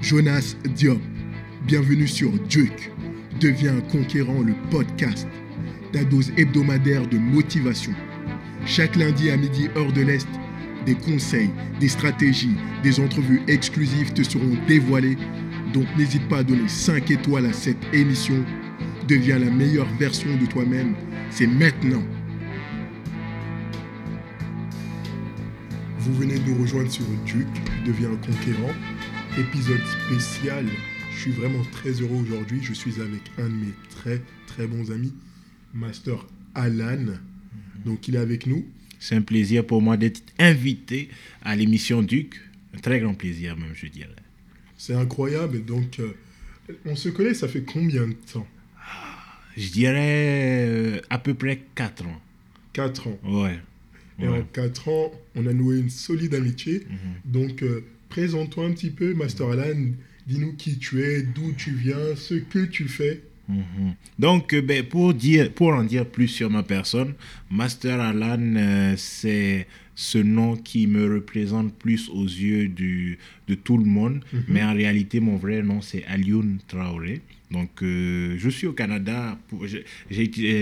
Jonas Diop. Bienvenue sur Duke. Deviens un conquérant le podcast. Ta dose hebdomadaire de motivation. Chaque lundi à midi, heure de l'Est, des conseils, des stratégies, des entrevues exclusives te seront dévoilées. Donc n'hésite pas à donner 5 étoiles à cette émission. Deviens la meilleure version de toi-même. C'est maintenant. Vous venez de nous rejoindre sur Duke, Deviens un conquérant. Épisode spécial. Je suis vraiment très heureux aujourd'hui. Je suis avec un de mes très très bons amis, Master Alan. Donc il est avec nous. C'est un plaisir pour moi d'être invité à l'émission Duc. Un très grand plaisir même, je dirais. C'est incroyable. Donc euh, on se connaît, ça fait combien de temps? Je dirais euh, à peu près 4 ans. 4 ans. Ouais. Et en 4 ans, on a noué une solide amitié. Mhm. Donc, euh, présente-toi un petit peu, Master Alan. Dis-nous qui tu es, d'où tu viens, ce que tu fais. Mhm. Donc, euh, ben, pour, dire, pour en dire plus sur ma personne, Master Alan, euh, c'est ce nom qui me représente plus aux yeux du, de tout le monde. Mais en réalité, mon vrai nom, c'est Alioun Traoré. Donc, euh, je suis au Canada. Pour, je,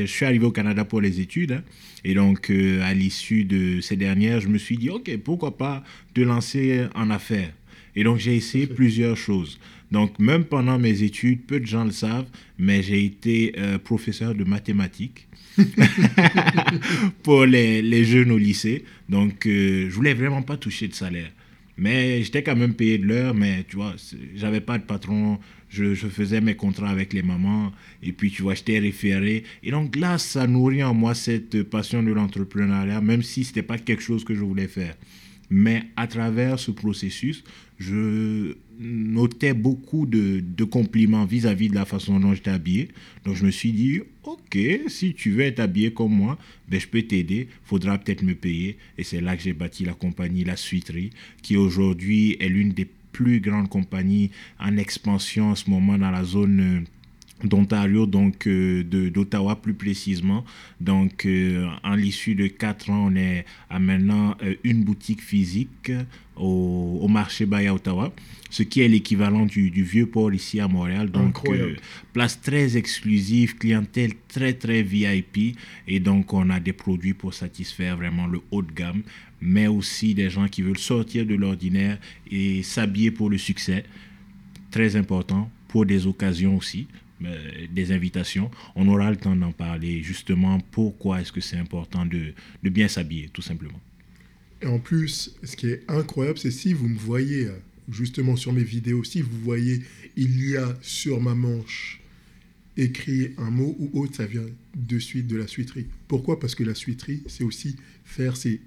suis arrivé au Canada pour les études. hein. et donc, euh, à l'issue de ces dernières, je me suis dit, OK, pourquoi pas te lancer en affaires et donc, j'ai essayé plusieurs choses. Donc, même pendant mes études, peu de gens le savent, mais j'ai été euh, professeur de mathématiques pour les, les jeunes au lycée. Donc, euh, je voulais vraiment pas toucher de salaire. Mais j'étais quand même payé de l'heure, mais tu vois, j'avais pas de patron. Je, je faisais mes contrats avec les mamans. Et puis, tu vois, j'étais référé. Et donc là, ça nourrit en moi cette passion de l'entrepreneuriat, même si c'était pas quelque chose que je voulais faire. Mais à travers ce processus, je notais beaucoup de, compliments vis-à-vis de la façon dont j'étais habillé. Donc je me suis dit, ok, si tu veux être habillé comme moi, ben, je peux t'aider, faudra peut-être me payer. Et c'est là que j'ai bâti la compagnie La Suiterie, qui aujourd'hui est l'une des plus grandes compagnies en expansion en ce moment dans la zone... d'Ontario, donc euh, de- d'Ottawa plus précisément. Donc, euh, en l'issue de quatre ans, on est à maintenant euh, une boutique physique au, au marché Bay à Ottawa, ce qui est l'équivalent du, du vieux port ici à Montréal. Donc, euh, place très exclusive, clientèle très très VIP, et donc on a des produits pour satisfaire vraiment le haut de gamme, mais aussi des gens qui veulent sortir de l'ordinaire et s'habiller pour le succès très important pour des occasions aussi, des invitations. On aura le temps d'en parler justement pourquoi est-ce que c'est important de, de bien s'habiller, tout simplement. Et en plus, ce qui est incroyable, c'est si vous me voyez euh, justement sur mes vidéos, si vous voyez, il y a sur ma manche écrit un mot ou autre, ça vient de suite de la suiterie. Pourquoi? Parce que la suiterie, c'est aussi faire ses,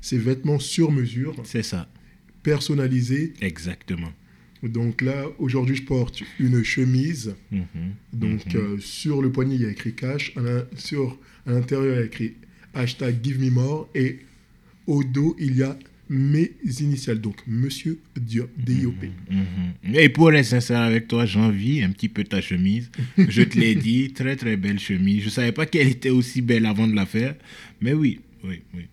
ses vêtements sur mesure, C'est ça, personnalisés. exactement. Donc là, aujourd'hui, je porte une chemise. Mhm. Donc Mhm. euh, sur le poignet, il y a écrit cash. À sur, à l'intérieur, il y a écrit hashtag give me more. Et au dos, il y a mes initiales. Donc Monsieur Diop, D-I-O-P. Mhm. Et pour être sincère avec toi, j'envie un petit peu ta chemise. Je te l'ai dit, très très belle chemise. Je ne savais pas qu'elle était aussi belle avant de la faire, mais oui, oui, oui.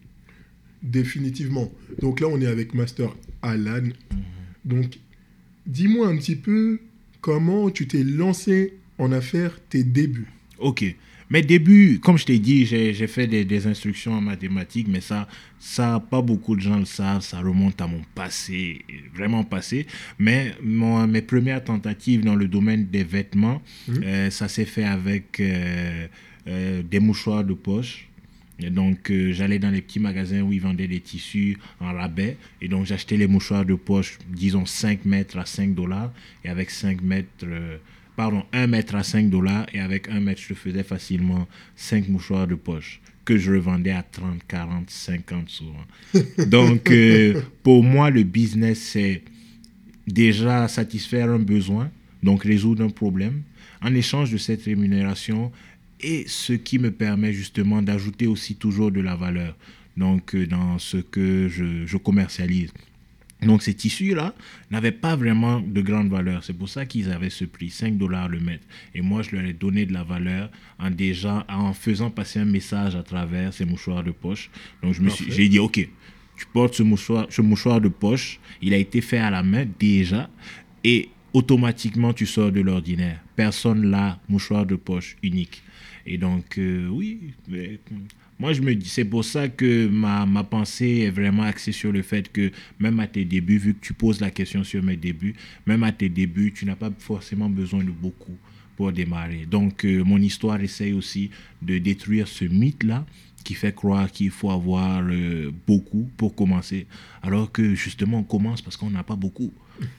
Définitivement. Donc là, on est avec Master Alan. Donc, dis-moi un petit peu comment tu t'es lancé en affaires, tes débuts. Ok. Mes débuts, comme je t'ai dit, j'ai fait des, des instructions en mathématiques, mais ça, ça, pas beaucoup de gens le savent. Ça remonte à mon passé, vraiment passé. Mais mon- mes premières tentatives dans le domaine des vêtements, Mhm. euh, ça s'est fait avec euh, euh, des mouchoirs de poche. Et donc, euh, j'allais dans les petits magasins où ils vendaient des tissus en rabais. Et donc, j'achetais les mouchoirs de poche, disons 5 mètres à 5 dollars. Et avec 5 mètres, euh, pardon, 1 mètre à 5 dollars. Et avec 1 mètre, je faisais facilement 5 mouchoirs de poche que je revendais à 30, 40, 50 souvent. Donc, euh, pour moi, le business, c'est déjà satisfaire un besoin, donc résoudre un problème. En échange de cette rémunération, et ce qui me permet justement d'ajouter aussi toujours de la valeur donc euh, dans ce que je, je commercialise. Donc ces tissus-là n'avaient pas vraiment de grande valeur. C'est pour ça qu'ils avaient ce prix, 5 dollars le mètre. Et moi, je leur ai donné de la valeur en, déjà, en faisant passer un message à travers ces mouchoirs de poche. Donc je me suis- j'ai dit, OK, tu portes ce mouchoir, ce mouchoir de poche. Il a été fait à la main déjà. et automatiquement tu sors de l'ordinaire. Personne là, mouchoir de poche unique. Et donc, euh, oui, mais, moi je me dis, c'est pour ça que ma, ma pensée est vraiment axée sur le fait que même à tes débuts, vu que tu poses la question sur mes débuts, même à tes débuts, tu n'as pas forcément besoin de beaucoup pour démarrer. Donc, euh, mon histoire essaye aussi de détruire ce mythe-là qui fait croire qu'il faut avoir euh, beaucoup pour commencer, alors que justement on commence parce qu'on n'a pas beaucoup.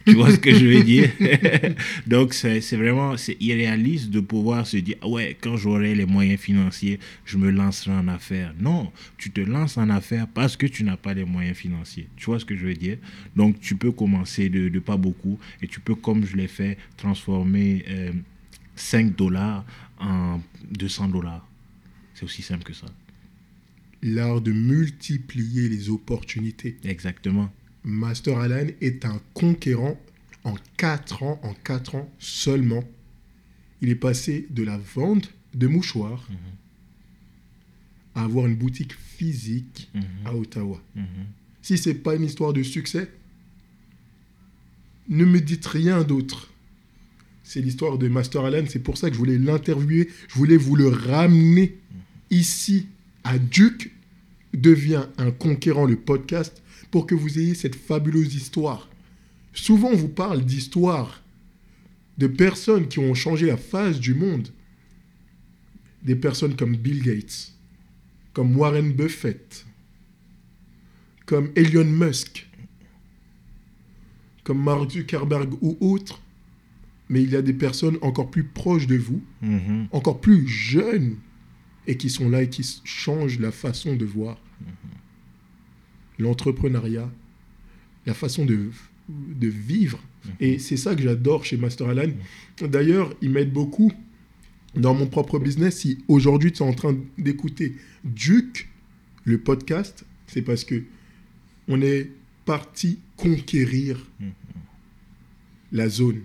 Tu vois ce que je veux dire? Donc c'est vraiment c'est irréaliste de pouvoir se dire ah ouais quand j'aurai les moyens financiers je me lancerai en affaires. Non, tu te lances en affaires parce que tu n'as pas les moyens financiers. Tu vois ce que je veux dire? Donc tu peux commencer de, de pas beaucoup et tu peux comme je l'ai fait transformer euh, 5 dollars en 200 dollars. C'est aussi simple que ça. L'art de multiplier les opportunités. Exactement. Master Alan est un conquérant en 4 ans, en 4 ans seulement. Il est passé de la vente de mouchoirs à avoir une boutique physique Mhm. à Ottawa. Mhm. Si c'est pas une histoire de succès, ne me dites rien d'autre. C'est l'histoire de Master Alan, c'est pour ça que je voulais l'interviewer, je voulais vous le ramener ici à Duke devient un conquérant le podcast pour que vous ayez cette fabuleuse histoire. Souvent on vous parle d'histoires de personnes qui ont changé la face du monde. Des personnes comme Bill Gates, comme Warren Buffett, comme Elon Musk, comme Mark Zuckerberg ou autres, mais il y a des personnes encore plus proches de vous, Mhm. encore plus jeunes, et qui sont là et qui changent la façon de voir l'entrepreneuriat, la façon de, de vivre. Et c'est ça que j'adore chez Master Alan. D'ailleurs, il m'aide beaucoup dans mon propre business. Si aujourd'hui tu es en train d'écouter Duke, le podcast, c'est parce que on est parti conquérir la zone.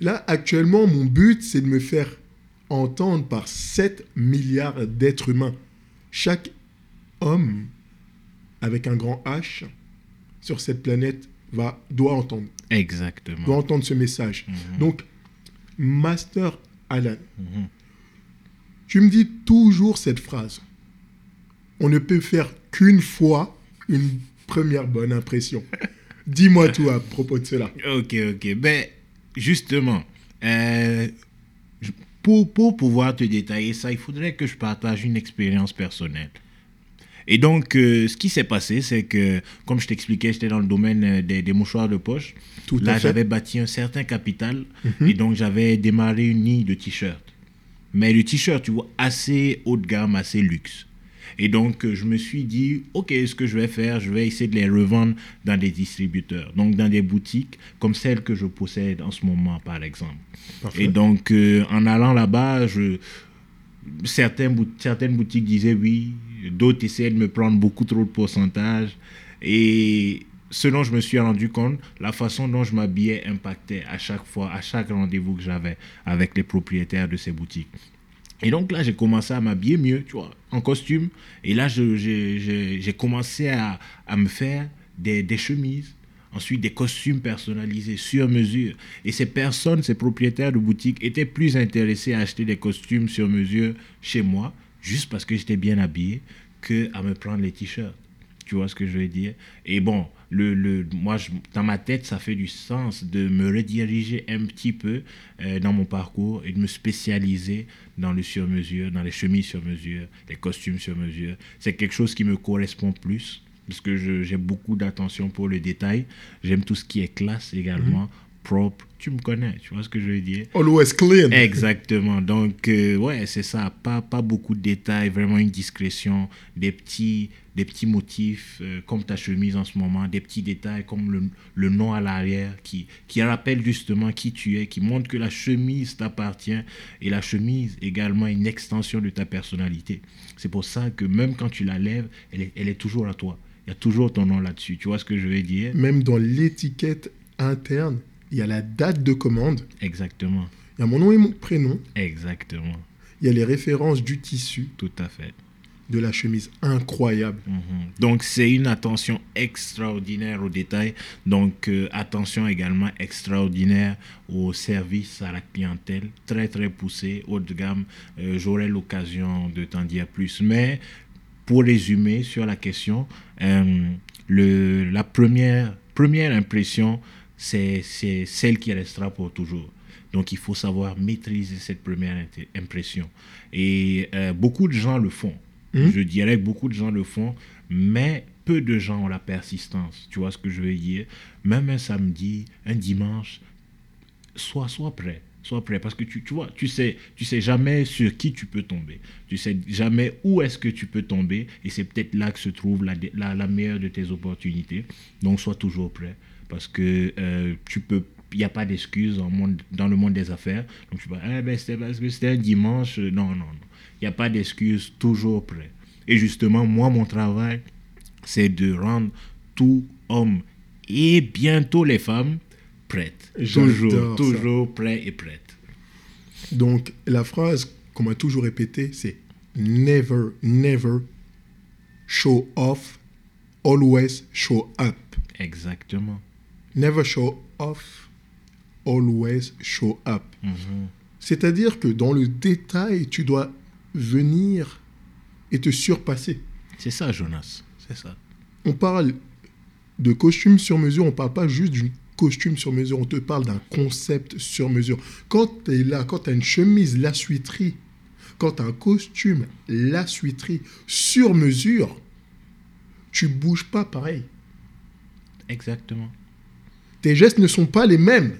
Là, actuellement, mon but, c'est de me faire entendre par 7 milliards d'êtres humains. Chaque homme avec un grand H sur cette planète va, doit entendre, doit Exactement. entendre ce message. Mhm. Donc, Master Alan, Mhm. tu me dis toujours cette phrase. On ne peut faire qu'une fois une première bonne impression. Dis-moi tout à propos de cela. Ok, ok. Ben, justement, euh, pour, pour pouvoir te détailler ça, il faudrait que je partage une expérience personnelle. Et donc, euh, ce qui s'est passé, c'est que, comme je t'expliquais, j'étais dans le domaine euh, des, des mouchoirs de poche. Tout Là, j'avais bâti un certain capital Mhm. et donc j'avais démarré une ligne de t-shirts. Mais le t-shirt, tu vois, assez haut de gamme, assez luxe. Et donc, je me suis dit, OK, ce que je vais faire, je vais essayer de les revendre dans des distributeurs, donc dans des boutiques comme celle que je possède en ce moment, par exemple. Parfait. Et donc, euh, en allant là-bas, je... certains bout- certaines boutiques disaient oui, d'autres essayaient de me prendre beaucoup trop de pourcentage. Et ce dont je me suis rendu compte, la façon dont je m'habillais impactait à chaque fois, à chaque rendez-vous que j'avais avec les propriétaires de ces boutiques. Et donc là, j'ai commencé à m'habiller mieux, tu vois, en costume. Et là, j'ai commencé à, à me faire des, des chemises, ensuite des costumes personnalisés sur mesure. Et ces personnes, ces propriétaires de boutiques étaient plus intéressés à acheter des costumes sur mesure chez moi, juste parce que j'étais bien habillé, que à me prendre les t-shirts. Tu vois ce que je veux dire? Et bon, le, le, moi, je- dans ma tête, ça fait du sens de me rediriger un petit peu euh, dans mon parcours et de me spécialiser dans le sur-mesure, dans les chemises sur-mesure, les costumes sur-mesure. C'est quelque chose qui me correspond plus parce que j'ai beaucoup d'attention pour le détail. J'aime tout ce qui est classe également, propre. Tu me connais, tu vois ce que je veux dire? Always clean. Exactement. Donc, euh, ouais, c'est ça. Pas, pas beaucoup de détails, vraiment une discrétion, des petits, des petits motifs, euh, comme ta chemise en ce moment, des petits détails comme le, le nom à l'arrière qui, qui rappelle justement qui tu es, qui montre que la chemise t'appartient et la chemise également une extension de ta personnalité. C'est pour ça que même quand tu la lèves, elle est, elle est toujours à toi. Il y a toujours ton nom là-dessus. Tu vois ce que je veux dire? Même dans l'étiquette interne, il y a la date de commande, Exactement. il y a mon nom et mon prénom, Exactement. il y a les références du tissu. Tout à fait. De la chemise. Incroyable. Mhm. Donc, c'est une attention extraordinaire aux détails. Donc, euh, attention également extraordinaire au service à la clientèle. Très, très poussé, haut de gamme. Euh, J'aurai l'occasion de t'en dire plus. Mais, pour résumer sur la question, euh, le, la première, première impression, c'est celle qui restera pour toujours. Donc, il faut savoir maîtriser cette première impression. Et beaucoup de gens le font. Mhm. Je dirais que beaucoup de gens le font, mais peu de gens ont la persistance. Tu vois ce que je veux dire? Même un samedi, un dimanche, sois, sois prêt. Sois prêt parce que tu, tu vois, tu sais, tu sais jamais sur qui tu peux tomber. Tu sais jamais où est-ce que tu peux tomber et c'est peut-être là que se trouve la, la, meilleure de tes opportunités. Donc sois toujours prêt parce que euh, tu peux il n'y a pas d'excuse en monde- dans le monde des affaires. Donc tu vas, ah ben c'était un dimanche. Non, non, non. Il n'y a pas d'excuse, toujours prêt. Et justement, moi, mon travail, c'est de rendre tout homme et bientôt les femmes prêtes. Toujours, toujours prêts et prêtes. Donc, la phrase qu'on m'a toujours répétée, c'est never, never show off, always show up. Exactement. Never show off, always show up. Mhm. C'est-à-dire que dans le détail, tu dois venir et te surpasser. C'est ça, Jonas. C'est ça. On parle de costume sur mesure, on ne parle pas juste d'une costume sur mesure, on te parle d'un concept sur mesure. Quand tu es là, quand tu as une chemise la suiterie, quand tu as un costume la suiterie sur mesure, tu bouges pas pareil. Exactement. Tes gestes ne sont pas les mêmes.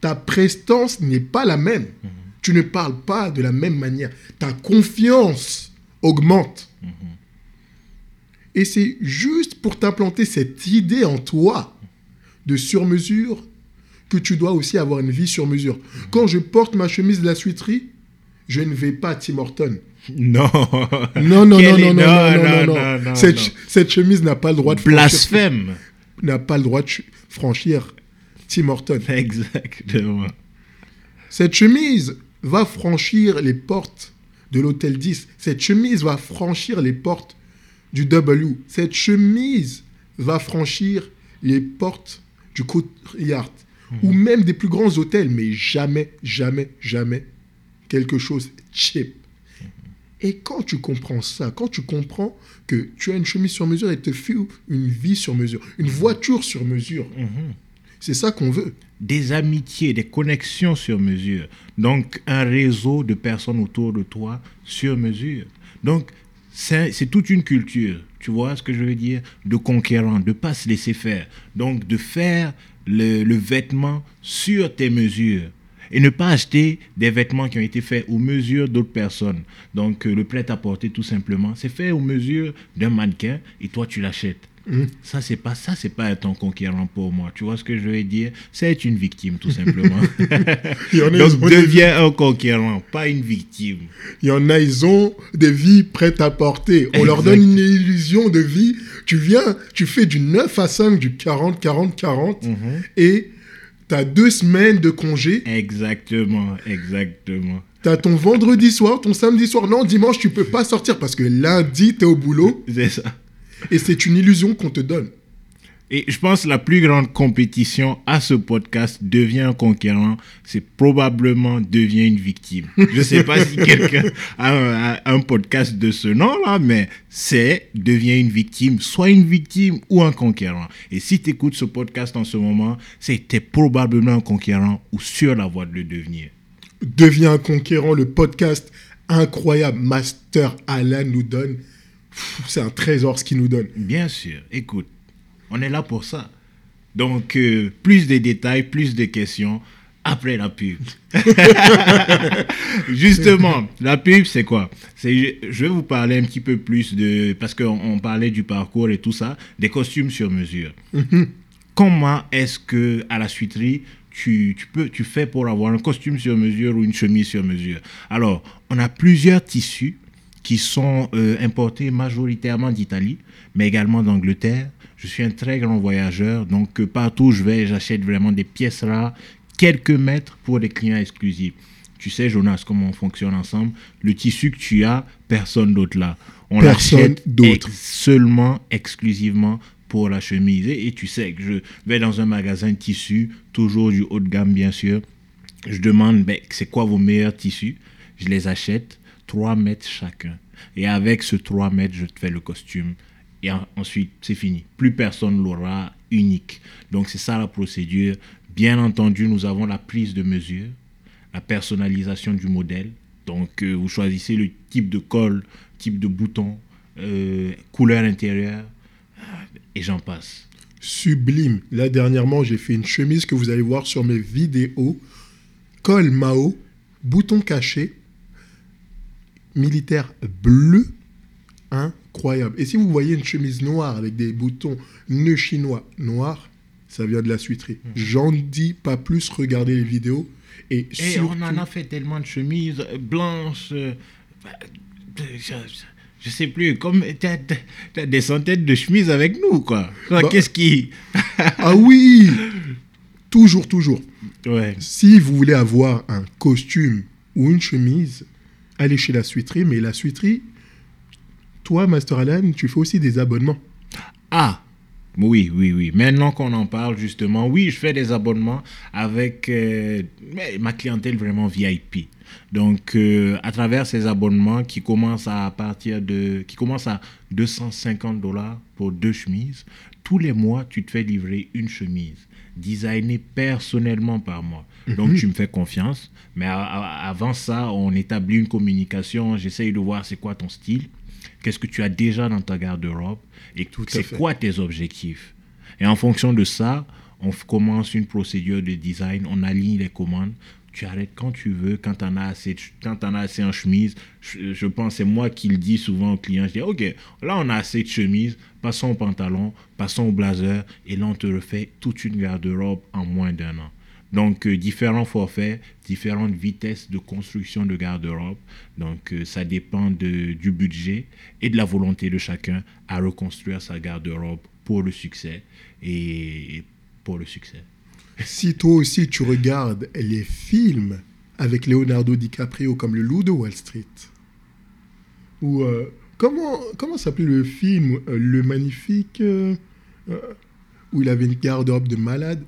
Ta prestance n'est pas la même. Tu ne parles pas de la même manière. Ta confiance augmente. Et c'est juste pour t'implanter cette idée en toi de sur-mesure que tu dois aussi avoir une vie sur mesure. Quand je porte ma chemise de la suiterie, je ne vais pas à Tim Horton. Non. Non, non, non, non, non, non, non, non, non, non, Cette, non. cette chemise n'a pas le droit de Blasphème. n'a pas le droit de ch- franchir Tim Horton. Exactement. Cette chemise va franchir les portes de l'hôtel 10. Cette chemise va franchir les portes du W. Cette chemise va franchir les portes du Courtyard ou même des plus grands hôtels, mais jamais, jamais, jamais quelque chose cheap. Et quand tu comprends ça, quand tu comprends que tu as une chemise sur mesure et te fait une vie sur mesure, une voiture sur mesure, Mhm. C'est ça qu'on veut. des amitiés, des connexions sur mesure. Donc, un réseau de personnes autour de toi sur mesure. Donc, c'est toute une culture, tu vois ce que je veux dire, de conquérant, de pas se laisser faire. Donc, de faire le, le vêtement sur tes mesures. Et ne pas acheter des vêtements qui ont été faits aux mesures d'autres personnes. Donc, euh, le prêt-à-porter, tout simplement, c'est fait aux mesures d'un mannequin et toi, tu l'achètes. Mhm. Ça, c'est pas ça, c'est pas être un conquérant pour moi. Tu vois ce que je veux dire? C'est être une victime, tout simplement. Y en a, Donc, des- deviens un conquérant, pas une victime. Il y en a, ils ont des vies prêtes à porter. On leur donne une illusion de vie. Tu viens, tu fais du 9 à 5, du 40, 40, 40, Mhm. et tu as deux semaines de congé. Exactement, exactement. Tu as ton vendredi soir, ton samedi soir. Non, dimanche, tu peux pas sortir parce que lundi, tu es au boulot. C'est ça. Et c'est une illusion qu'on te donne. Et je pense que la plus grande compétition à ce podcast devient un conquérant, c'est probablement devient une victime. Je ne sais pas si quelqu'un a un, a un podcast de ce nom-là, mais c'est devient une victime, soit une victime ou un conquérant. Et si tu écoutes ce podcast en ce moment, c'est que tu es probablement un conquérant ou sur la voie de le devenir. Deviens un conquérant, le podcast incroyable. Master Alan nous donne. C'est un trésor ce qu'il nous donne. Bien sûr, écoute, on est là pour ça. Donc, euh, plus de détails, plus de questions après la pub. Justement, la pub, c'est quoi? C'est, Je vais vous parler un petit peu plus de... Parce qu'on on parlait du parcours et tout ça, des costumes sur mesure. Comment est-ce que à la suiterie, tu, tu, peux, tu fais pour avoir un costume sur mesure ou une chemise sur mesure? Alors, on a plusieurs tissus qui sont euh, importés majoritairement d'Italie, mais également d'Angleterre. Je suis un très grand voyageur, donc euh, partout où je vais, j'achète vraiment des pièces rares, quelques mètres pour des clients exclusifs. Tu sais, Jonas, comment on fonctionne ensemble. Le tissu que tu as, personne d'autre là. On Personne l'achète d'autre. ex- seulement, exclusivement pour la chemise. Et, et tu sais que je vais dans un magasin de tissus, toujours du haut de gamme, bien sûr. Je demande, ben, c'est quoi vos meilleurs tissus? Je les achète, 3 mètres chacun. Et avec ce 3 mètres, je te fais le costume. Et en- ensuite, c'est fini. Plus personne l'aura unique. Donc, c'est ça la procédure. Bien entendu, nous avons la prise de mesure, la personnalisation du modèle. Donc, euh, vous choisissez le type de col, type de bouton, euh, couleur intérieure, euh, et j'en passe. Sublime. Là, dernièrement, j'ai fait une chemise que vous allez voir sur mes vidéos. Col Mao, bouton caché, militaire bleu, incroyable. Et si vous voyez une chemise noire avec des boutons nœuds chinois noirs, ça vient de la suiterie. J'en dis pas plus, regardez les vidéos. Et, Et surtout, on en a fait tellement de chemises blanches. euh, je, je sais plus, comme as des centaines de chemises avec nous, quoi. Quoi, Bah- Qu'est-ce qui. Ah oui Toujours, toujours. Ouais. Si vous voulez avoir un costume ou une chemise, allez chez la suiterie. Mais la suiterie, toi, Master Alan, tu fais aussi des abonnements. Ah, oui, oui, oui. Maintenant qu'on en parle, justement, oui, je fais des abonnements avec euh, ma clientèle vraiment VIP. Donc, euh, à travers ces abonnements qui commencent à partir de, qui commencent à 250 dollars pour deux chemises, tous les mois, tu te fais livrer une chemise designée personnellement par moi. Donc, tu me fais confiance. Mais avant ça, on établit une communication. J'essaye de voir c'est quoi ton style. Qu'est-ce que tu as déjà dans ta garde-robe et c'est quoi tes objectifs. Et en fonction de ça, on commence une procédure de design, on aligne les commandes. Tu arrêtes quand tu veux, quand tu en as assez, quand t'en as assez en chemise. Je, je pense, c'est moi qui le dis souvent aux clients. Je dis, OK, là, on a assez de chemises, passons au pantalon, passons au blazer, et là, on te refait toute une garde-robe en moins d'un an. Donc, euh, différents forfaits, différentes vitesses de construction de garde-robe. Donc, euh, ça dépend de- du budget et de la volonté de chacun à reconstruire sa garde-robe pour le succès et pour le succès. Si toi aussi tu regardes les films avec Leonardo DiCaprio comme Le Loup de Wall Street, ou euh, comment, comment s'appelait le film euh, Le Magnifique, euh, où il avait une garde-robe de malade?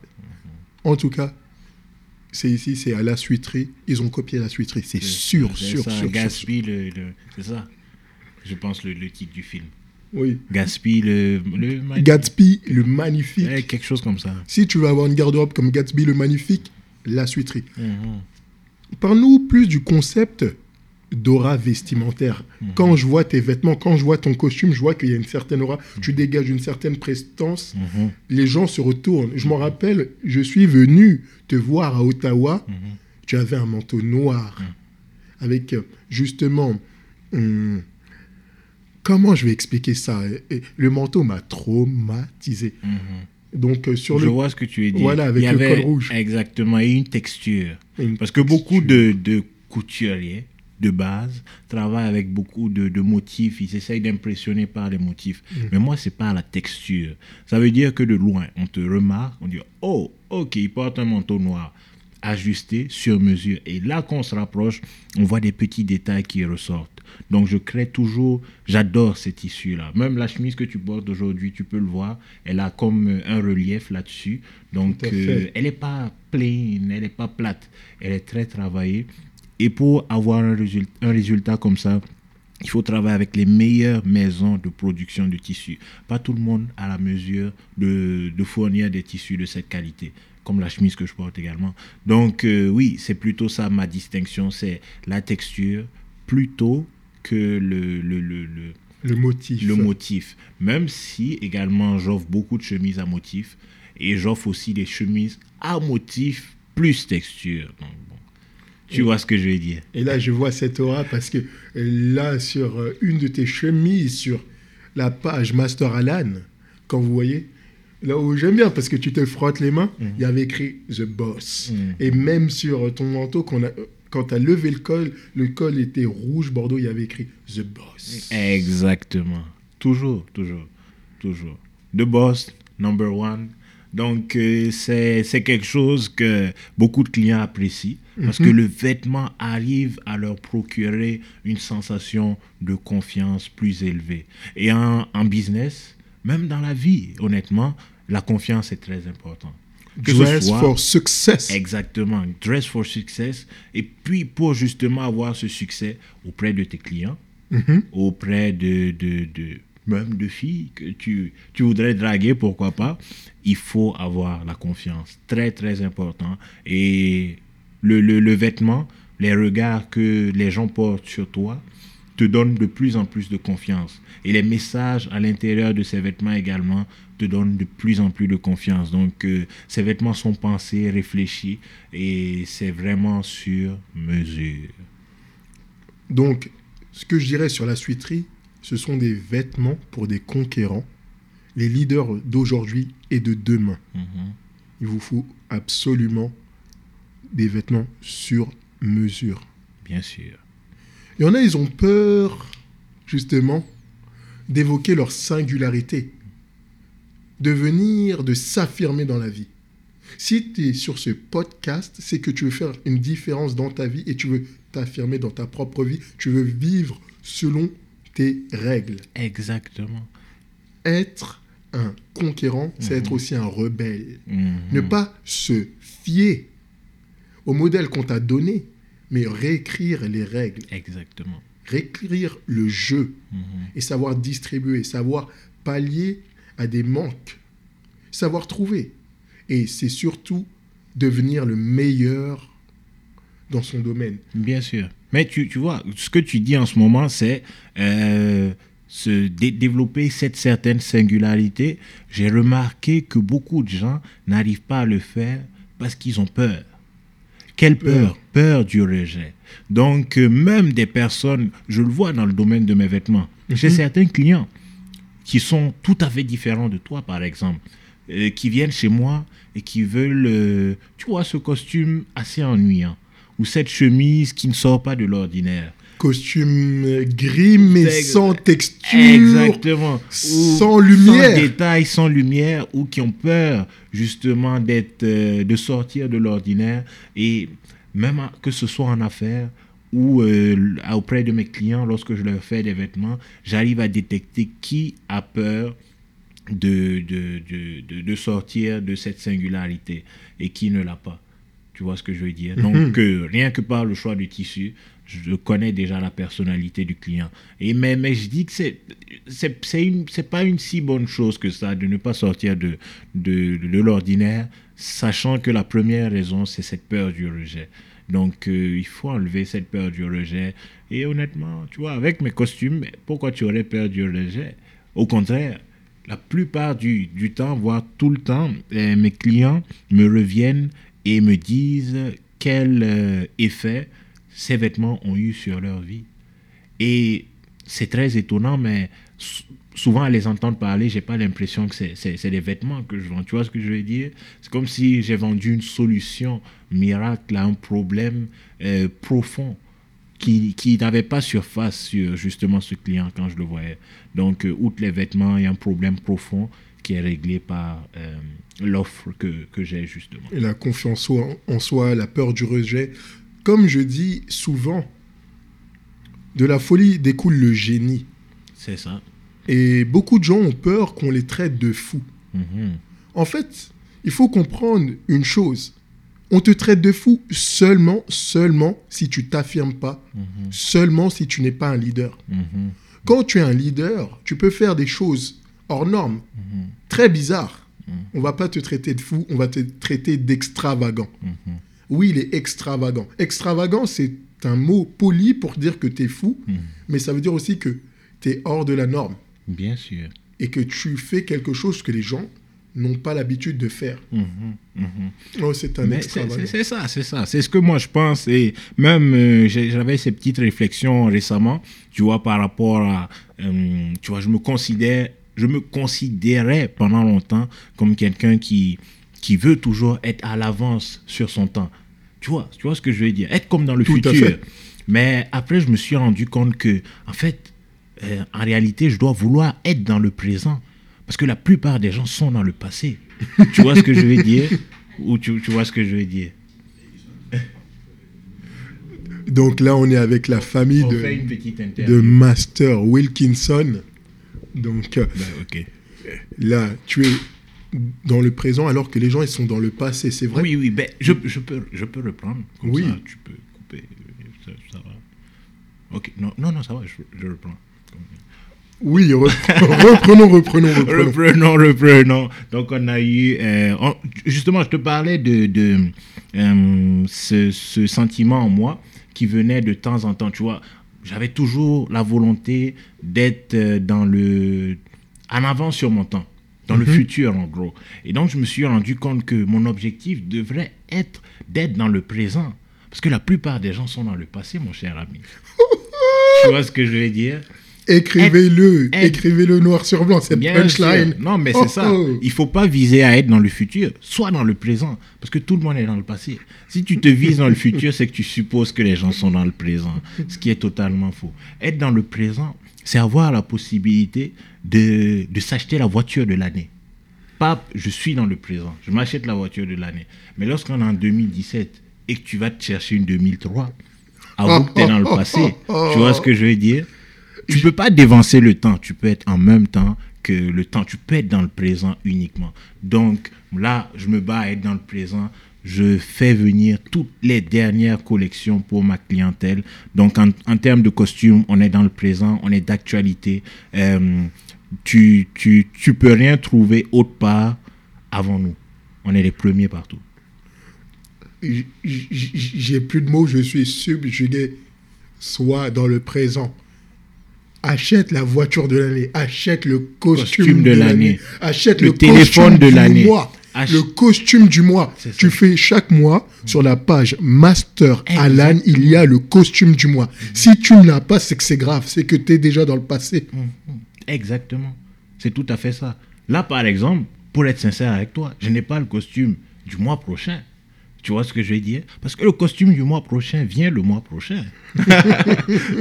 En tout cas, c'est ici, c'est à la suiterie. Ils ont copié la suiterie, c'est sûr, C'est sûr, ça, sûr, sûr, sûr. Gatsby, le, le- c'est ça. Je pense le, le titre du film. Oui. Gatsby, le, le Gatsby, le magnifique. Ouais, quelque chose comme ça. Si tu veux avoir une garde-robe comme Gatsby, le magnifique, la suiterie. Mhm. Parle-nous plus du concept d'aura vestimentaire. Mhm. Quand je vois tes vêtements, quand je vois ton costume, je vois qu'il y a une certaine aura, tu dégages une certaine prestance, Mhm. les gens se retournent. Je m'en rappelle, je suis venu te voir à Ottawa, Mhm. tu avais un manteau noir, avec euh, justement... hum, comment je vais expliquer ça? Et Le manteau m'a traumatisé. Mhm. Donc euh, sur Je le... vois ce que tu veux dire. Voilà, avec Il y le avait col rouge. Exactement, et une texture. Une Parce que beaucoup de, de couturiers de base travaillent avec beaucoup de, de motifs. Ils essayent d'impressionner par les motifs. Mm. Mais moi, c'est par la texture. Ça veut dire que de loin, on te remarque, on dit Oh, ok, il porte un manteau noir ajusté sur mesure. Et là qu'on se rapproche, on voit des petits détails qui ressortent. Donc je crée toujours, j'adore ces tissus-là. Même la chemise que tu portes aujourd'hui, tu peux le voir, elle a comme euh, un relief là-dessus. Donc euh, elle n'est pas pleine, elle n'est pas plate, elle est très travaillée. Et pour avoir un, résul- un résultat comme ça, il faut travailler avec les meilleures maisons de production de tissus. Pas tout le monde a la mesure de, de fournir des tissus de cette qualité, comme la chemise que je porte également. Donc euh, oui, c'est plutôt ça ma distinction, c'est la texture plutôt que le, le, le, le, Le motif. le motif. Même si également j'offre beaucoup de chemises à motif et j'offre aussi des chemises à motif plus texture. Donc, bon, tu vois ce que je veux dire? Et là, je vois cette aura parce que euh, là, sur euh, une de tes chemises, sur la page Master Alan, quand vous voyez, là où j'aime bien parce que tu te frottes les mains, il y avait écrit The Boss. Mhm. Et même sur ton manteau, a, quand tu as levé le col, le col était rouge, bordeaux, il y avait écrit The Boss. Exactement. Toujours, toujours, toujours. The boss, number one, Donc, euh, c'est quelque chose que beaucoup de clients apprécient parce que le vêtement arrive à leur procurer une sensation de confiance plus élevée. Et en, en business, même dans la vie, honnêtement, la confiance est très importante. Que ce Dress soit- for success. Exactement. Dress for success. Et puis, pour justement avoir ce succès auprès de tes clients, Mhm. auprès de, de, de- même de filles que tu, tu voudrais draguer, pourquoi pas, il faut avoir la confiance. Très, très important. Et le, le, le vêtement, les regards que les gens portent sur toi, te donnent de plus en plus de confiance. Et les messages à l'intérieur de ces vêtements également te donnent de plus en plus de confiance. Donc, euh, ces vêtements sont pensés, réfléchis, et c'est vraiment sur mesure. Donc, ce que je dirais sur la suiterie, ce sont des vêtements pour des conquérants, les leaders d'aujourd'hui et de demain. Mhm. Il vous faut absolument des vêtements sur mesure. Bien sûr. Il y en a, ils ont peur, justement, d'évoquer leur singularité, de venir, de s'affirmer dans la vie. Si tu es sur ce podcast, c'est que tu veux faire une différence dans ta vie et tu veux t'affirmer dans ta propre vie. Tu veux vivre selon tes règles. Exactement. Être un conquérant, c'est être aussi un rebelle. Mhm. Ne pas se fier au modèle qu'on t'a donné, mais réécrire les règles, Exactement. réécrire le jeu Mhm. et savoir distribuer, savoir pallier à des manques, savoir trouver. Et c'est surtout devenir le meilleur dans son domaine. Bien sûr. Mais tu, tu vois, ce que tu dis en ce moment, c'est euh, se dé- développer cette certaine singularité. J'ai remarqué que beaucoup de gens n'arrivent pas à le faire parce qu'ils ont peur. Quelle peur Peur? Du rejet. Donc, euh, même des personnes, je le vois dans le domaine de mes vêtements, j'ai certains clients qui sont tout à fait différents de toi, par exemple, euh, qui viennent chez moi et qui veulent, euh, tu vois, ce costume assez ennuyant, ou cette chemise qui ne sort pas de l'ordinaire. Costume euh, gris mais sans texture, Exactement. Ou sans lumière. Sans détail, sans lumière, ou qui ont peur justement d'être, euh, de sortir de l'ordinaire. Et même que ce soit en affaires ou euh, auprès de mes clients, lorsque je leur fais des vêtements, j'arrive à détecter qui a peur de, de, de, de, sortir de cette singularité et qui ne l'a pas. Tu vois ce que je veux dire? Donc, euh, rien que par le choix du tissu, je connais déjà la personnalité du client. Et mais, mais je dis que c'est c'est pas une si bonne chose que ça de ne pas sortir de de, de l'ordinaire, sachant que la première raison c'est cette peur du rejet. Donc euh, il faut enlever cette peur du rejet. Et honnêtement, tu vois, avec mes costumes, pourquoi tu aurais peur du rejet? Au contraire, la plupart du, du temps, voire tout le temps, euh, mes clients me reviennent et me disent quel euh, effet ces vêtements ont eu sur leur vie. Et c'est très étonnant, mais souvent à les entendre parler, j'ai pas l'impression que c'est- des vêtements que je vends. Tu vois ce que je veux dire? C'est comme si j'ai vendu une solution miracle à un problème euh, profond qui, qui n'avait pas surface sur justement ce client quand je le voyais. Donc, euh, outre les vêtements, il y a un problème profond qui est réglé par euh, l'offre que, que j'ai justement. Et la confiance en soi, la peur du rejet. Comme je dis souvent, de la folie découle le génie. C'est ça. Et beaucoup de gens ont peur qu'on les traite de fous. Mhm. En fait, il faut comprendre une chose. On te traite de fou seulement, seulement si tu t'affirmes pas, Mhm. seulement si tu n'es pas un leader. Mhm. Quand tu es un leader, tu peux faire des choses hors normes, très bizarres. On va pas te traiter de fou, on va te traiter d'extravagant. Oui, il est extravagant. Extravagant, c'est un mot poli pour dire que tu es fou, mais ça veut dire aussi que tu es hors de la norme Bien sûr. et que tu fais quelque chose que les gens n'ont pas l'habitude de faire. Mhm. Mhm. Oh, c'est un c'est ça, c'est ça. C'est ce que moi je pense. Et même, euh, j'avais ces petites réflexions récemment, tu vois, par rapport à. euh, tu vois, je me considère. Je me considérais pendant longtemps comme quelqu'un qui, qui veut toujours être à l'avance sur son temps. Tu vois, tu vois ce que je veux dire? Être comme dans le Tout futur. Mais après, je me suis rendu compte que, en fait, euh, en réalité, je dois vouloir être dans le présent. Parce que la plupart des gens sont dans le passé. tu vois ce que je veux dire Ou tu, tu vois ce que je veux dire Donc là, on est avec la famille de. Master Wilkinson. Donc euh, Ben, ok. là, tu es dans le présent alors que les gens ils sont dans le passé, c'est vrai Oui, oui, ben, je, je, peux, je peux reprendre. Comme Oui. ça, tu peux couper. Ça, ça va. Ok, non, non, non, ça va, je, je reprends. Oui, re- reprenons, reprenons, reprenons. Reprenons, reprenons. Donc, on a eu. euh, on- justement, je te parlais de, de euh, ce, ce sentiment en moi qui venait de temps en temps. Tu vois, j'avais toujours la volonté d'être euh, dans le. en avant sur mon temps, dans le futur, en gros. Et donc, je me suis rendu compte que mon objectif devrait être d'être dans le présent. Parce que la plupart des gens sont dans le passé, mon cher ami. tu vois ce que je veux dire? Écrivez-le, écrivez-le noir sur blanc, cette Bien punchline. sûr. Non, mais Oh, c'est ça. oh. Il faut pas viser à être dans le futur, soit dans le présent, parce que tout le monde est dans le passé. Si tu te vises dans le futur, c'est que tu supposes que les gens sont dans le présent, ce qui est totalement faux. Être dans le présent, c'est avoir la possibilité de, de s'acheter la voiture de l'année. Pas, je suis dans le présent, je m'achète la voiture de l'année. Mais lorsqu'on est en 2017 et que tu vas te chercher une 2003, avoue que tu es dans le passé. Tu vois ce que je veux dire? Tu peux pas dévancer le temps. Tu peux être en même temps que le temps. Tu peux être dans le présent uniquement. Donc là, je me bats à être dans le présent. Je fais venir toutes les dernières collections pour ma clientèle. Donc en, termes de costumes, on est dans le présent, on est d'actualité. Euh, tu, tu, tu peux rien trouver autre part avant nous. On est les premiers partout. J'ai plus de mots, je suis subjugué. Sois dans le présent. Achète la voiture de l'année, achète le costume, Costume de, de l'année, achète Le le, téléphone de l'année. Ach- le costume du mois. Tu fais chaque mois sur la page Master Alan, il y a le costume du mois. Si tu ne l'as pas, c'est que c'est grave, c'est que tu es déjà dans le passé. Exactement. C'est tout à fait ça. Là, par exemple, pour être sincère avec toi, je n'ai pas le costume du mois prochain. Tu vois ce que je veux dire? Parce que le costume du mois prochain vient le mois prochain.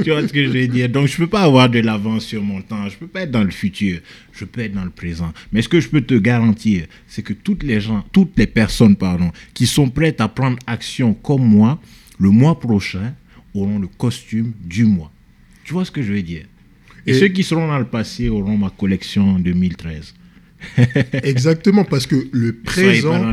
tu vois ce que je veux dire? Donc, je ne peux pas avoir de l'avance sur mon temps. Je ne peux pas être dans le futur. Je peux être dans le présent. Mais ce que je peux te garantir, c'est que toutes les gens, toutes les personnes, pardon, qui sont prêtes à prendre action comme moi, le mois prochain, auront le costume du mois. Tu vois ce que je veux dire? Et, Et- ceux qui seront dans le passé auront ma collection 2013. Exactement, parce que le présent,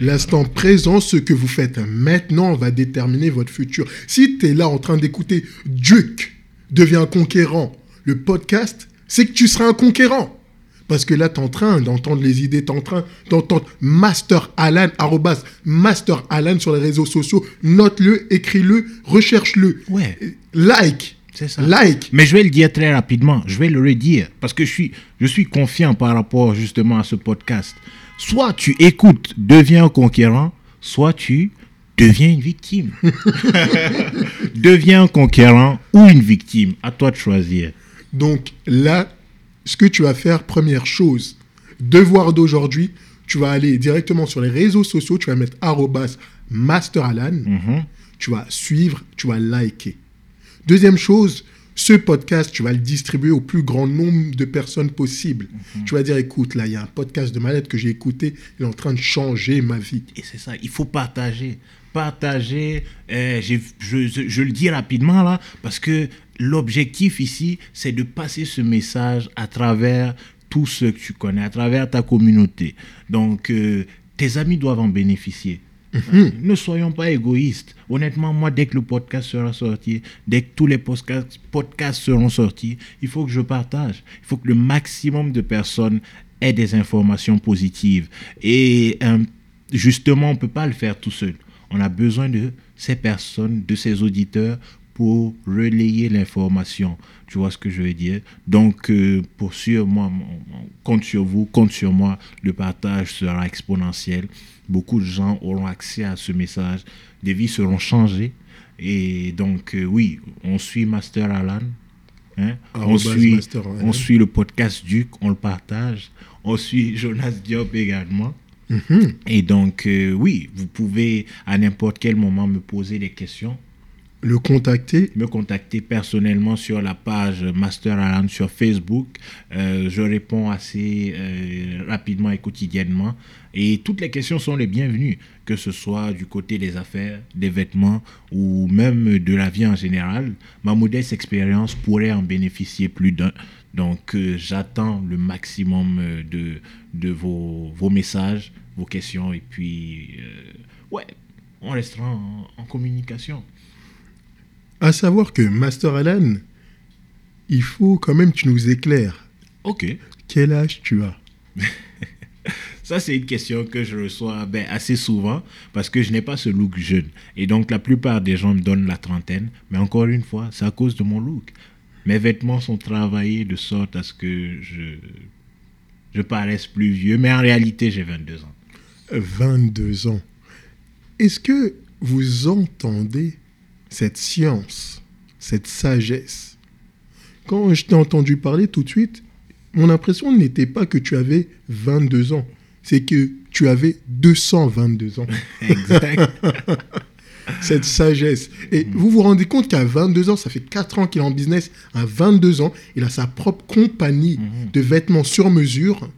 l'instant présent, ce que vous faites maintenant va déterminer votre futur. Si tu es là en train d'écouter Duke devient conquérant, le podcast, c'est que tu seras un conquérant. Parce que là, tu es en train d'entendre les idées, tu es en train d'entendre Master Alan, arrobas Master Alan sur les réseaux sociaux. Note-le, écris-le, recherche-le. Ouais. Like. C'est ça. Like. Mais je vais le dire très rapidement, je vais le redire, parce que je suis, je suis confiant par rapport justement à ce podcast. Soit tu écoutes, deviens un conquérant, soit tu deviens une victime. deviens un conquérant ou une victime, à toi de choisir. Donc là, ce que tu vas faire, première chose, devoir d'aujourd'hui, tu vas aller directement sur les réseaux sociaux, tu vas mettre arrobas masteralan, Mhm. tu vas suivre, tu vas liker. Deuxième chose, ce podcast, tu vas le distribuer au plus grand nombre de personnes possible. Tu vas dire, écoute, là, il y a un podcast de Malette que j'ai écouté, il est en train de changer ma vie. Et c'est ça, il faut partager. Partager, euh, j'ai- je, je- je le dis rapidement là, parce que l'objectif ici, c'est de passer ce message à travers tous ceux que tu connais, à travers ta communauté. Donc, euh, tes amis doivent en bénéficier. Ne soyons pas égoïstes. Honnêtement, moi, dès que le podcast sera sorti, dès que tous les podcasts, podcasts seront sortis, il faut que je partage. Il faut que le maximum de personnes aient des informations positives. Et euh, justement, on ne peut pas le faire tout seul. On a besoin de ces personnes, de ces auditeurs pour relayer l'information. Tu vois ce que je veux dire? Donc, euh, pour sûr, moi, compte sur vous, compte sur moi. Le partage sera exponentiel. Beaucoup de gens auront accès à ce message. Des vies seront changées. Et donc, euh, oui, on suit Master Alan. hein. On, suit, Master Alan. on suit le podcast Duc, on le partage. On suit Jonas Diop également. Et donc, euh, oui, vous pouvez à n'importe quel moment me poser des questions. Le contacter me contacter personnellement sur la page Master Alan sur Facebook. Euh, je réponds assez euh, rapidement et quotidiennement. Et toutes les questions sont les bienvenues, que ce soit du côté des affaires, des vêtements ou même de la vie en général. Ma modeste expérience pourrait en bénéficier plus d'un. Donc euh, j'attends le maximum de, de vos, vos messages, vos questions. Et puis, ouais, on restera en communication. À savoir que Master Alan, il faut quand même que tu nous éclaires. Ok. Quel âge tu as? Ça, c'est une question que je reçois ben, assez souvent parce que je n'ai pas ce look jeune. Et donc, la plupart des gens me donnent la trentaine. Mais encore une fois, c'est à cause de mon look. Mes vêtements sont travaillés de sorte à ce que je, je paraisse plus vieux. Mais en réalité, j'ai 22 ans. 22 ans. Est-ce que vous entendez cette science, cette sagesse Quand je t'ai entendu parler tout de suite, mon impression n'était pas que tu avais 22 ans, c'est que tu avais 222 ans. Exact. cette sagesse. Et vous vous rendez compte qu'à 22 ans, ça fait 4 ans qu'il est en business, à 22 ans, il a sa propre compagnie de vêtements sur mesure,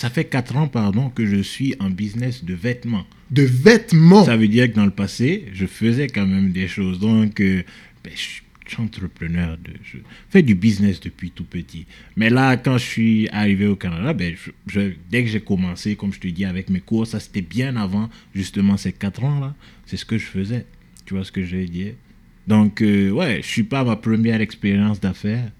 Ça fait 4 ans, pardon, que je suis en business de vêtements. de vêtements. Ça veut dire que dans le passé, je faisais quand même des choses. Donc, euh, ben, je suis entrepreneur. De, je fais du business depuis tout petit. Mais là, quand je suis arrivé au Canada, ben, je- je- dès que j'ai commencé, comme je te dis, avec mes cours, ça c'était bien avant justement ces 4 ans-là. C'est ce que je faisais. Tu vois ce que je veux dire Donc, euh, ouais, je suis pas ma première expérience d'affaires.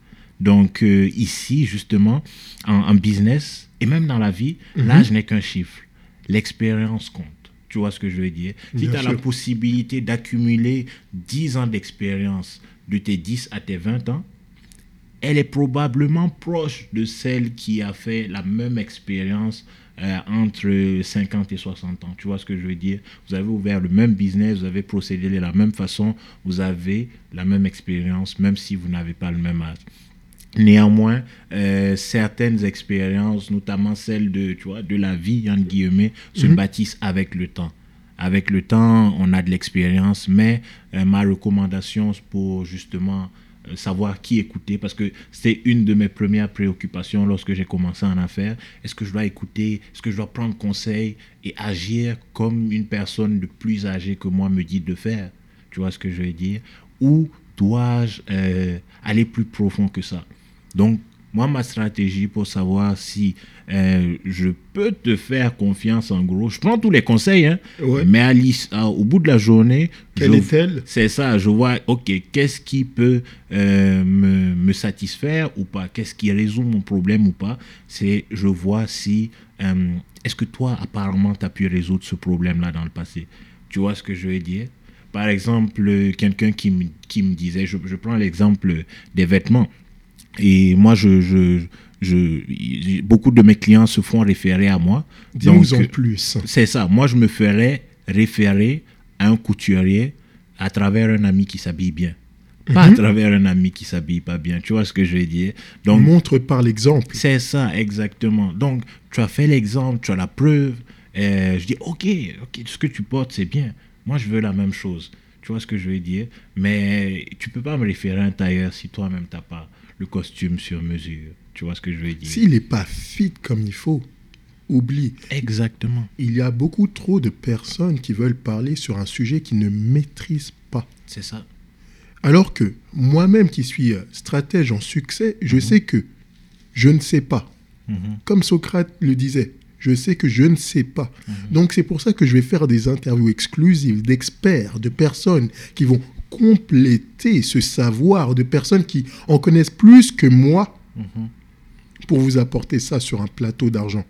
Donc, euh, ici, justement, en, en business et même dans la vie, là, je n'ai qu'un chiffre. L'expérience compte. Tu vois ce que je veux dire? Si tu as la possibilité d'accumuler 10 ans d'expérience de tes 10 à tes 20 ans, elle est probablement proche de celle qui a fait la même expérience euh, entre 50 et 60 ans. Tu vois ce que je veux dire? Vous avez ouvert le même business, vous avez procédé de la même façon, vous avez la même expérience, même si vous n'avez pas le même âge. Néanmoins, euh, certaines expériences, notamment celles de, tu vois, de la vie, entre guillemets, se bâtissent avec le temps. Avec le temps, on a de l'expérience, mais euh, ma recommandation pour justement euh, savoir qui écouter, parce que c'était une de mes premières préoccupations lorsque j'ai commencé en affaires. Est-ce que je dois écouter Est-ce que je dois prendre conseil et agir comme une personne de plus âgée que moi me dit de faire? Tu vois ce que je veux dire? Ou dois-je aller plus profond que ça? Donc, moi, ma stratégie pour savoir si euh, je peux te faire confiance, en gros, je prends tous les conseils, hein, Ouais. mais à au bout de la journée, Quelle est-elle c'est ça, je vois, ok, qu'est-ce qui peut euh, me, me satisfaire ou pas, qu'est-ce qui résout mon problème ou pas, c'est je vois si, euh, est-ce que toi, apparemment, tu as pu résoudre ce problème-là dans le passé? Tu vois ce que je veux dire? Par exemple, quelqu'un qui me, qui me disait, je, je prends l'exemple des vêtements, et moi, je, je, je, beaucoup de mes clients se font référer à moi. Dis-nous en plus. c'est ça. Moi, je me ferais référer à un couturier à travers un ami qui s'habille bien. Pas à travers un ami qui s'habille pas bien. Tu vois ce que je veux dire? Donc, Montre par l'exemple. c'est ça, exactement. Donc, tu as fait l'exemple, tu as la preuve. Je dis, OK, OK, ce que tu portes, c'est bien. Moi, je veux la même chose. Tu vois ce que je veux dire? Mais tu peux pas me référer à un tailleur si toi-même, tu n'as pas le costume sur mesure. Tu vois ce que je veux dire? S'il n'est pas fit comme il faut, oublie. Exactement. Il y a beaucoup trop de personnes qui veulent parler sur un sujet qu'ils ne maîtrisent pas. C'est ça. Alors que moi-même qui suis euh, stratège en succès, je sais que je ne sais pas. Mhm. Comme Socrate le disait, je sais que je ne sais pas. Donc c'est pour ça que je vais faire des interviews exclusives d'experts, de personnes qui vont compléter ce savoir, de personnes qui en connaissent plus que moi Mhm. pour vous apporter ça sur un plateau d'argent.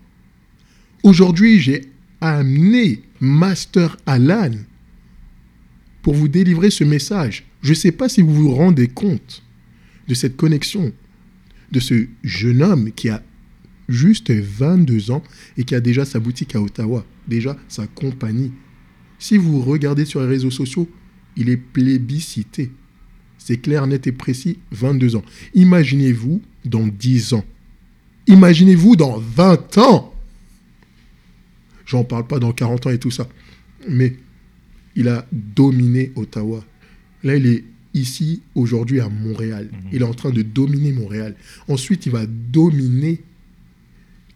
Aujourd'hui, j'ai amené Master Alan pour vous délivrer ce message. Je ne sais pas si vous vous rendez compte de cette connexion, de ce jeune homme qui a juste 22 ans et qui a déjà sa boutique à Ottawa, déjà sa compagnie. Si vous regardez sur les réseaux sociaux, il est plébiscité. C'est clair, net et précis, 22 ans. Imaginez-vous dans 10 ans. Imaginez-vous dans 20 ans. J'en parle pas dans 40 ans et tout ça. Mais il a dominé Ottawa. Là, il est ici, aujourd'hui, à Montréal. Il est en train de dominer Montréal. Ensuite, il va dominer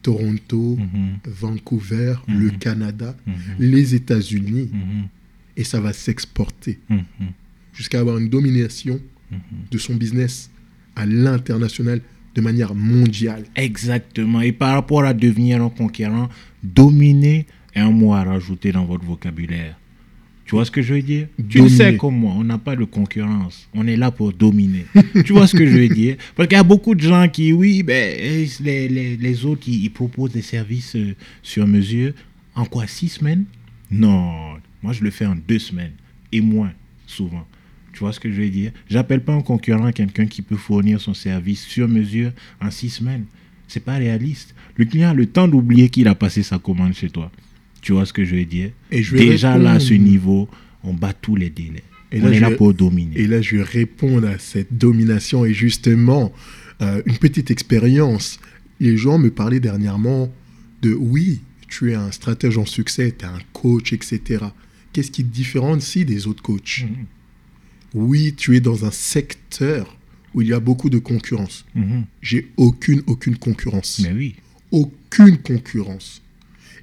Toronto, Mhm. Vancouver, le Canada, Mhm. les États-Unis. Et ça va s'exporter Mhm. jusqu'à avoir une domination Mhm. de son business à l'international de manière mondiale. Exactement. Et par rapport à devenir un conquérant, dominer est un mot à rajouter dans votre vocabulaire. Tu vois ce que je veux dire? Tu le sais comme moi, on n'a pas de concurrence. On est là pour dominer. tu vois ce que je veux dire? Parce qu'il y a beaucoup de gens qui, oui, ben, les, les, les autres, ils, ils proposent des services euh, sur mesure. En quoi Six semaines? Non. Moi, je le fais en deux semaines. Et moins, souvent. Tu vois ce que je veux dire? J'appelle pas un concurrent quelqu'un qui peut fournir son service sur mesure en six semaines. C'est pas réaliste. Le client a le temps d'oublier qu'il a passé sa commande chez toi. Tu vois ce que je veux dire? Et je Déjà là, à ce niveau, on bat tous les délais. Et on là, est là pour dominer. Et là, je vais répondre à cette domination et justement, euh, une petite expérience. Les gens me parlaient dernièrement de oui, tu es un stratège en succès, tu es un coach, etc. Qu'est-ce qui te différencie des autres coachs Mhm. Oui, tu es dans un secteur où il y a beaucoup de concurrence. Mhm. J'ai aucune, aucune concurrence. Mais oui. aucune concurrence.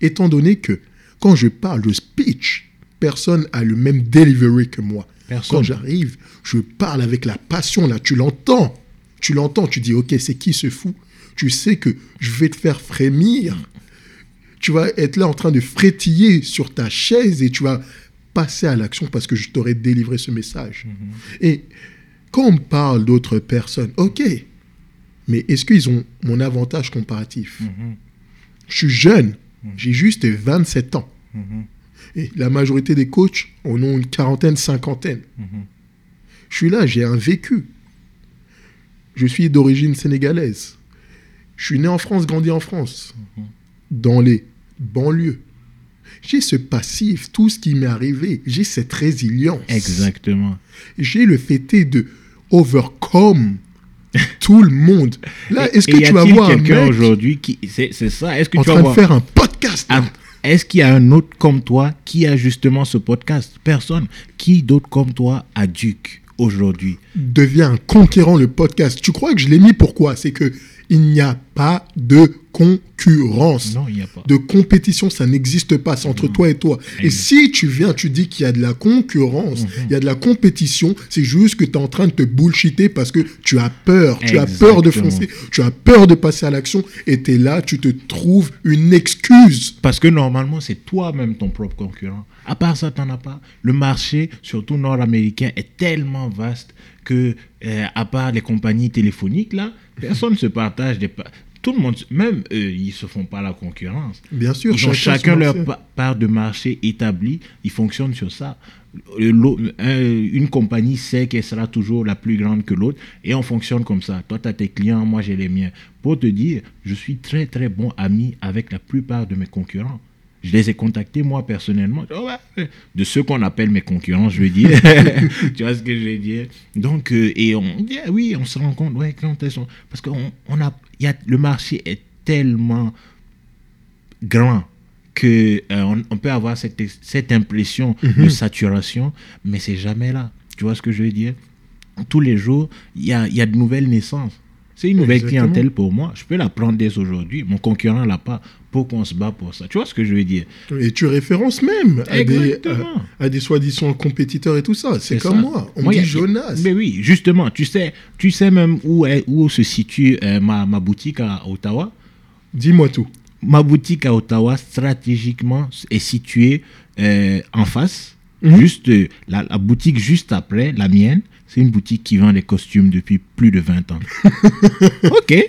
Étant donné que quand je parle de speech, personne a le même delivery que moi. Personne. Quand j'arrive, je parle avec la passion, là, tu l'entends. Tu l'entends, tu dis, ok, c'est qui ce fou? Tu sais que je vais te faire frémir. Tu vas être là en train de frétiller sur ta chaise et tu vas passer à l'action parce que je t'aurais délivré ce message. Et quand on parle d'autres personnes, ok, mais est-ce qu'ils ont mon avantage comparatif? Mhm. Je suis jeune, j'ai juste 27 ans. Mhm. Et la majorité des coachs en ont une quarantaine, cinquantaine. Mhm. Je suis là, j'ai un vécu. Je suis d'origine sénégalaise. Je suis né en France, grandi en France, dans les banlieues. J'ai ce passif, tout ce qui m'est arrivé, j'ai cette résilience. Exactement. J'ai le fait de overcome tout le monde. Là, est-ce que tu vas voir un quelqu'un aujourd'hui qui. C'est ça. Est-ce que en tu vas train de faire un podcast Ah, Est-ce qu'il y a un autre comme toi qui a justement ce podcast? Personne. Qui d'autre comme toi a Duke aujourd'hui? Devient un conquérant le podcast. Tu crois que je l'ai mis pourquoi C'est que il n'y a pas de concurrence. Non, il n'y a pas. De compétition, ça n'existe pas, c'est entre toi et toi. Et si tu viens, tu dis qu'il y a de la concurrence, il y a de la compétition, c'est juste que tu es en train de te bullshiter parce que tu as peur, tu as peur de foncer, tu as peur de passer à l'action et tu es là, tu te trouves une excuse. Parce que normalement, c'est toi-même ton propre concurrent. À part ça, tu n'en as pas. Le marché, surtout nord-américain, est tellement vaste que, euh, à part les compagnies téléphoniques, là, personne ne se partage des... Tout le monde, même eux, ils se font pas la concurrence. Bien sûr, Ils ont chacun leur pa- part de marché établie. Ils fonctionnent sur ça. Une compagnie sait qu'elle sera toujours la plus grande que l'autre et on fonctionne comme ça. Toi, tu as tes clients, moi, j'ai les miens. Pour te dire, je suis très, très bon ami avec la plupart de mes concurrents. Je les ai contactés, moi, personnellement. Oh, De ceux qu'on appelle mes concurrents, je veux dire. tu vois ce que je veux dire? Donc, euh, et on dit, ah oui, on se rend compte, ouais, quand elles sont... Parce que on, on a, il y a, le marché est tellement grand que euh, on, on peut avoir cette, cette impression de saturation, mais c'est jamais là. Tu vois ce que je veux dire? Tous les jours, il y a, il y a de nouvelles naissances. C'est une nouvelle Exactement. clientèle pour moi. Je peux la prendre dès aujourd'hui. Mon concurrent l'a pas. Pour qu'on se bat pour ça. Tu vois ce que je veux dire? Et tu références même à des, à, à des soi-disant compétiteurs et tout ça. C'est comme ça. moi. On Moi, me y a- dit Jonas. Mais oui, justement, tu sais, tu sais même où, est, où se situe euh, ma, ma boutique à Ottawa? Dis-moi tout. ma boutique à Ottawa, stratégiquement, est située euh, en face. Mhm. Juste, euh, la, la boutique juste après, la mienne, c'est une boutique qui vend des costumes depuis plus de 20 ans. ok,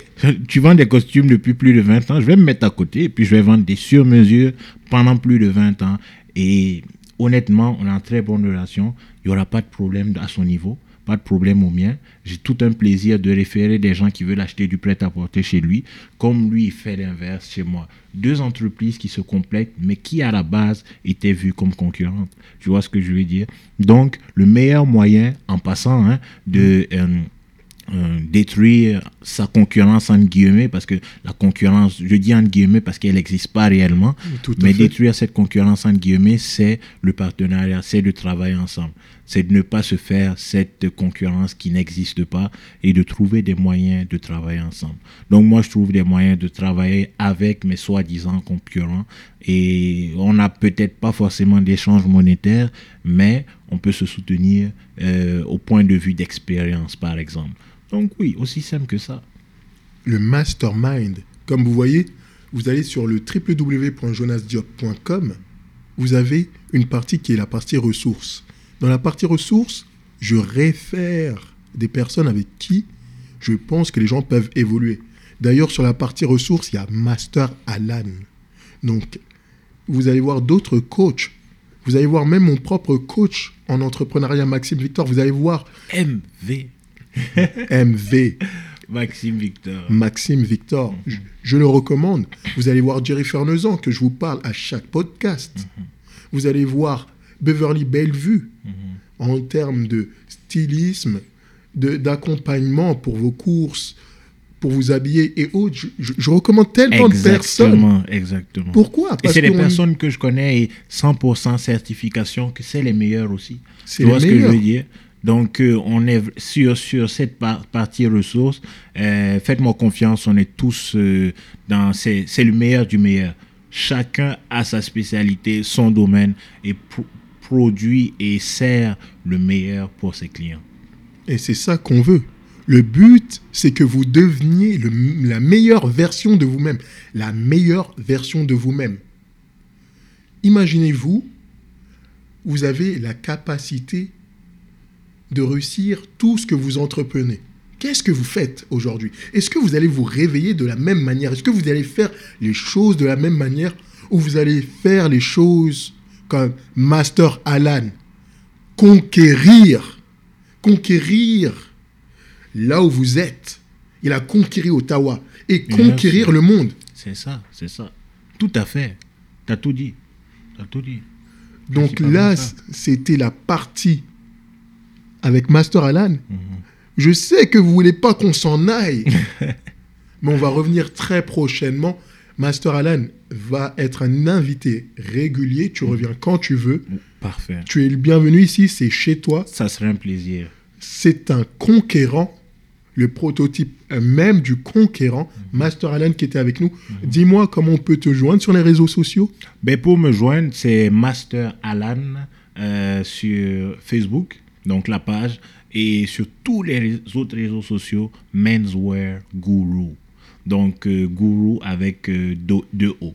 tu vends des costumes depuis plus de 20 ans, je vais me mettre à côté et puis je vais vendre des sur-mesures pendant plus de 20 ans. Et honnêtement, on a une très bonne relation. Il n'y aura pas de problème à son niveau, pas de problème au mien. J'ai tout un plaisir de référer des gens qui veulent acheter du prêt-à-porter chez lui, comme lui il fait l'inverse chez moi. Deux entreprises qui se complètent, mais qui à la base étaient vues comme concurrentes. Tu vois ce que je veux dire? Donc, le meilleur moyen, en passant, hein, de... euh, euh, détruire sa concurrence entre guillemets parce que la concurrence je dis entre guillemets parce qu'elle n'existe pas réellement mais fait. détruire cette concurrence entre guillemets c'est le partenariat c'est le travail ensemble c'est de ne pas se faire cette concurrence qui n'existe pas et de trouver des moyens de travailler ensemble. Donc moi, je trouve des moyens de travailler avec mes soi-disant concurrents et on n'a peut-être pas forcément d'échange monétaire, mais on peut se soutenir euh, au point de vue d'expérience, par exemple. Donc oui, aussi simple que ça. Le mastermind, comme vous voyez, vous allez sur le www.jonasdiop.com, vous avez une partie qui est la partie ressources. Dans la partie ressources, je réfère des personnes avec qui je pense que les gens peuvent évoluer. D'ailleurs, sur la partie ressources, il y a Master Alan. Donc, vous allez voir d'autres coachs. Vous allez voir même mon propre coach en entrepreneuriat, Maxime Victor. Vous allez voir MV. MV. Maxime Victor. Maxime Victor. Je, je, le recommande. Vous allez voir Jerry Fernezan, que je vous parle à chaque podcast. Mhm. Vous allez voir Beverly Bellevue Mhm. en termes de stylisme, de- d'accompagnement pour vos courses, pour vous habiller et autres. Je, je- je recommande tellement de personnes. Exactement, exactement. Pourquoi? Et c'est des personnes que je connais et 100% certification, que c'est les meilleurs aussi. C'est Tu vois les ce que je veux dire? Donc, euh, on est sur, sur cette par- partie ressources. euh, Faites-moi confiance, on est tous euh, dans. C'est le meilleur du meilleur. Chacun a sa spécialité, son domaine et pro- produit et sert le meilleur pour ses clients. Et c'est ça qu'on veut. Le but, c'est que vous deveniez la meilleure version de vous-même. La meilleure version de vous-même. Imaginez-vous, vous avez la capacité de réussir tout ce que vous entreprenez. Qu'est-ce que vous faites aujourd'hui? Est-ce que vous allez vous réveiller de la même manière? Est-ce que vous allez faire les choses de la même manière Ou vous allez faire les choses Master Alan Conquérir conquérir là où vous êtes. Il a conquéri Ottawa et conquérir le monde. C'est ça, c'est ça. Tout à fait. Tu as tout dit. Tu as tout dit. Donc là, c'était la partie avec Master Alan. Mhm. Je sais que vous voulez pas qu'on s'en aille, mais on va revenir très prochainement. Master Alan va être un invité régulier. Tu reviens quand tu veux. Parfait. Tu es le bienvenu ici, c'est chez toi. Ça serait un plaisir. c'est un conquérant, le prototype même du conquérant, Master Alan qui était avec nous. Dis-moi comment on peut te joindre sur les réseaux sociaux? Ben pour me joindre, c'est Master Alan euh, sur Facebook, donc la page, et sur tous les autres réseaux sociaux, Menswear Guru. Donc euh, Guru avec deux O.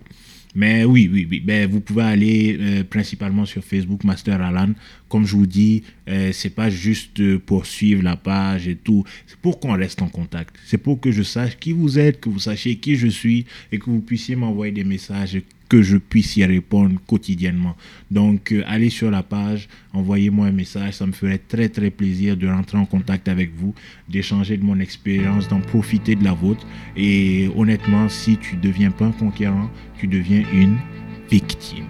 Mais oui, oui, oui. Ben, vous pouvez aller euh, principalement sur Facebook, Master Alan. Comme je vous dis, euh, c'est pas juste pour suivre la page et tout. C'est pour qu'on reste en contact. C'est pour que je sache qui vous êtes, que vous sachiez qui je suis et que vous puissiez m'envoyer des messages que je puisse y répondre quotidiennement. Donc, euh, allez sur la page, envoyez-moi un message. Ça me ferait très, très plaisir de rentrer en contact avec vous, d'échanger de mon expérience, d'en profiter de la vôtre. Et honnêtement, si tu deviens pas un conquérant, tu deviens une victime.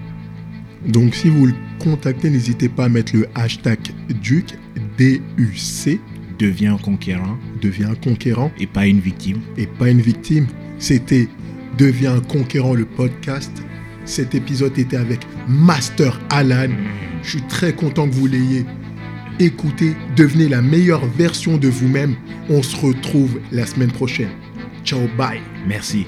Donc si vous le contactez, n'hésitez pas à mettre le hashtag DUC, D-U-C, Deviens un conquérant devient un conquérant et pas une victime. et pas une victime. C'était Deviens un conquérant le podcast. Cet épisode était avec Master Alan. Je suis très content que vous l'ayez écouté. Devenez la meilleure version de vous-même. On se retrouve la semaine prochaine. Ciao, bye. Merci.